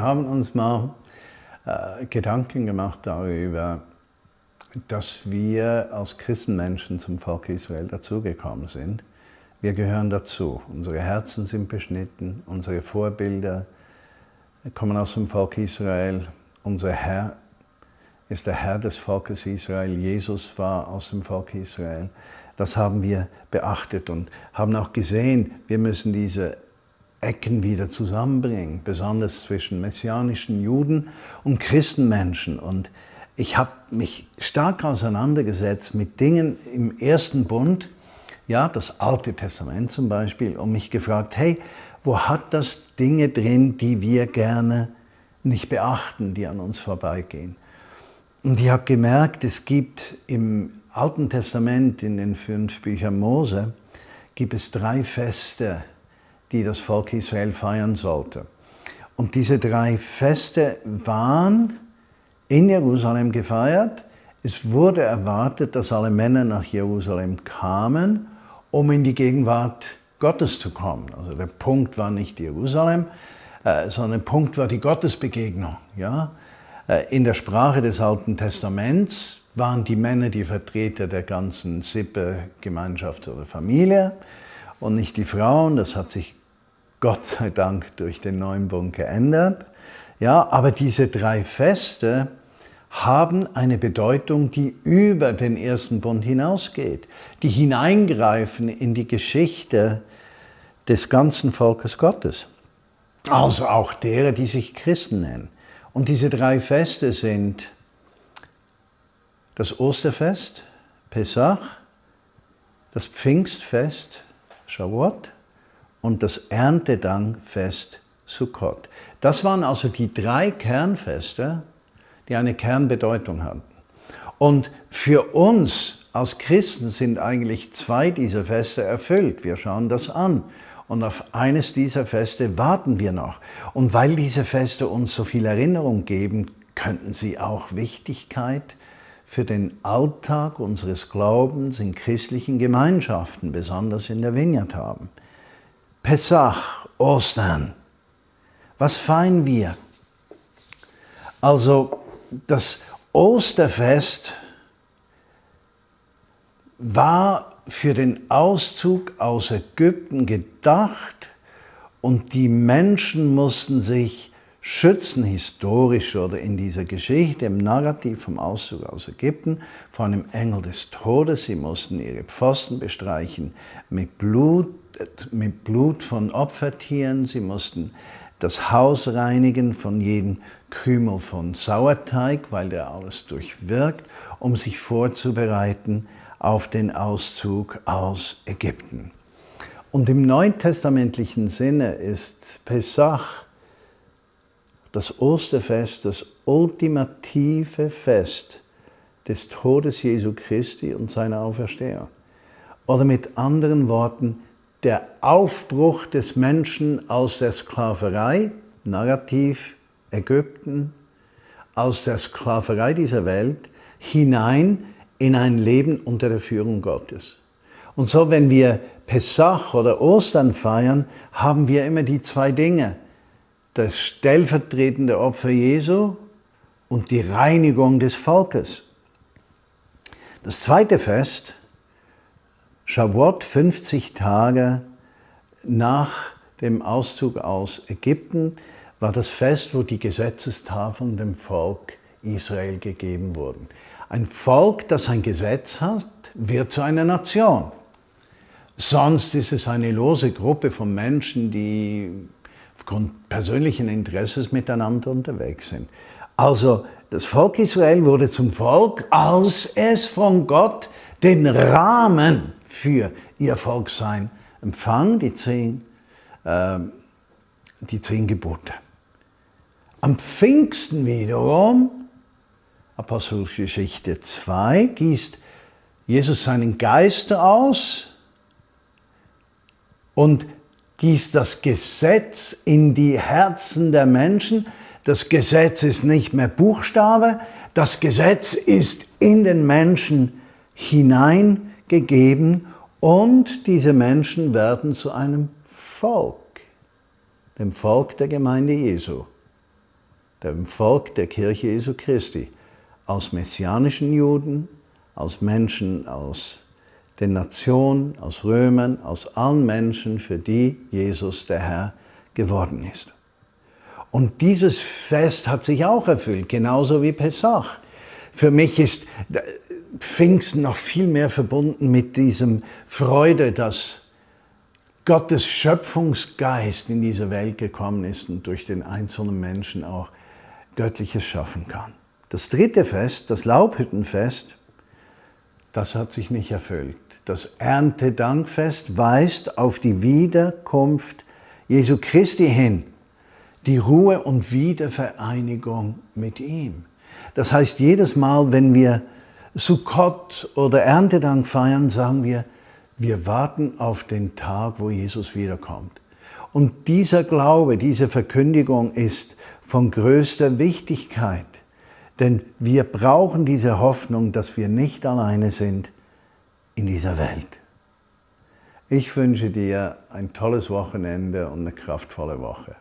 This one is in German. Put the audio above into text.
Wir haben uns mal äh, Gedanken gemacht darüber, dass wir als Christenmenschen zum Volk Israel dazugekommen sind. Wir gehören dazu. Unsere Herzen sind beschnitten, unsere Vorbilder kommen aus dem Volk Israel. Unser Herr ist der Herr des Volkes Israel. Jesus war aus dem Volk Israel. Das haben wir beachtet und haben auch gesehen, wir müssen diese Ecken wieder zusammenbringen, besonders zwischen messianischen Juden und Christenmenschen. Und ich habe mich stark auseinandergesetzt mit Dingen im ersten Bund, ja, das Alte Testament zum Beispiel, und mich gefragt, hey, wo hat das Dinge drin, die wir gerne nicht beachten, die an uns vorbeigehen? Und ich habe gemerkt, es gibt im Alten Testament, in den fünf Büchern Mose, gibt es drei Feste, die das Volk Israel feiern sollte. Und diese drei Feste waren in Jerusalem gefeiert. Es wurde erwartet, dass alle Männer nach Jerusalem kamen, um in die Gegenwart Gottes zu kommen. Also der Punkt war nicht Jerusalem, äh, sondern der Punkt war die Gottesbegegnung. Ja? Äh, in der Sprache des Alten Testaments waren die Männer die Vertreter der ganzen Sippe, Gemeinschaft oder Familie und nicht die Frauen. Das hat sich Gott sei Dank durch den neuen Bund geändert. Ja, aber diese drei Feste haben eine Bedeutung, die über den ersten Bund hinausgeht, die hineingreifen in die Geschichte des ganzen Volkes Gottes. Also auch derer, die sich Christen nennen. Und diese drei Feste sind das Osterfest, Pesach, das Pfingstfest, Shavuot und das Erntedankfest, Sukkot. Das waren also die drei Kernfeste, die eine Kernbedeutung hatten. Und für uns als Christen sind eigentlich zwei dieser Feste erfüllt. Wir schauen das an. Und auf eines dieser Feste warten wir noch. Und weil diese Feste uns so viel Erinnerung geben, könnten sie auch Wichtigkeit für den Alltag unseres Glaubens in christlichen Gemeinschaften, besonders in der Vineyard haben. Pessach, Ostern. Was feiern wir? Also das Osterfest war für den Auszug aus Ägypten gedacht und die Menschen mussten sich schützen, historisch oder in dieser Geschichte, im Narrativ vom Auszug aus Ägypten, vor einem Engel des Todes. Sie mussten ihre Pfosten bestreichen mit Blut, mit Blut von Opfertieren. Sie mussten das Haus reinigen von jedem Krümel von Sauerteig, weil der alles durchwirkt, um sich vorzubereiten auf den Auszug aus Ägypten. Und im neutestamentlichen Sinne ist Pesach, das Osterfest, das ultimative Fest des Todes Jesu Christi und seiner Auferstehung. Oder mit anderen Worten, der Aufbruch des Menschen aus der Sklaverei, Narrativ Ägypten, aus der Sklaverei dieser Welt hinein in ein Leben unter der Führung Gottes. Und so, wenn wir Pessach oder Ostern feiern, haben wir immer die zwei Dinge. Das stellvertretende Opfer Jesu und die Reinigung des Volkes. Das zweite Fest, Shavuot, 50 Tage nach dem Auszug aus Ägypten, war das Fest, wo die Gesetzestafeln dem Volk Israel gegeben wurden. Ein Volk, das ein Gesetz hat, wird zu einer Nation. Sonst ist es eine lose Gruppe von Menschen, die aufgrund persönlichen Interesses miteinander unterwegs sind. Also das Volk Israel wurde zum Volk, als es von Gott den Rahmen für ihr Volksein empfang, die zehn, äh, die zehn Gebote. Am Pfingsten wiederum Apostelgeschichte 2 gießt Jesus seinen Geist aus und gießt das Gesetz in die Herzen der Menschen. Das Gesetz ist nicht mehr Buchstabe, das Gesetz ist in den Menschen hineingegeben und diese Menschen werden zu einem Volk, dem Volk der Gemeinde Jesu. dem Volk der Kirche Jesu Christi, aus messianischen Juden, aus Menschen aus den Nationen, aus Römern, aus allen Menschen, für die Jesus der Herr geworden ist. Und dieses Fest hat sich auch erfüllt, genauso wie Pessach. Für mich ist Pfingsten noch viel mehr verbunden mit diesem Freude, dass Gottes Schöpfungsgeist in diese Welt gekommen ist und durch den einzelnen Menschen auch Göttliches schaffen kann. Das dritte Fest, das Laubhüttenfest, das hat sich nicht erfüllt. Das Erntedankfest weist auf die Wiederkunft Jesu Christi hin, die Ruhe und Wiedervereinigung mit ihm. Das heißt, jedes Mal, wenn wir Sukkot oder Erntedank feiern, sagen wir, wir warten auf den Tag, wo Jesus wiederkommt. Und dieser Glaube, diese Verkündigung ist von größter Wichtigkeit, denn wir brauchen diese Hoffnung, dass wir nicht alleine sind in dieser Welt. Ich wünsche dir ein tolles Wochenende und eine kraftvolle Woche.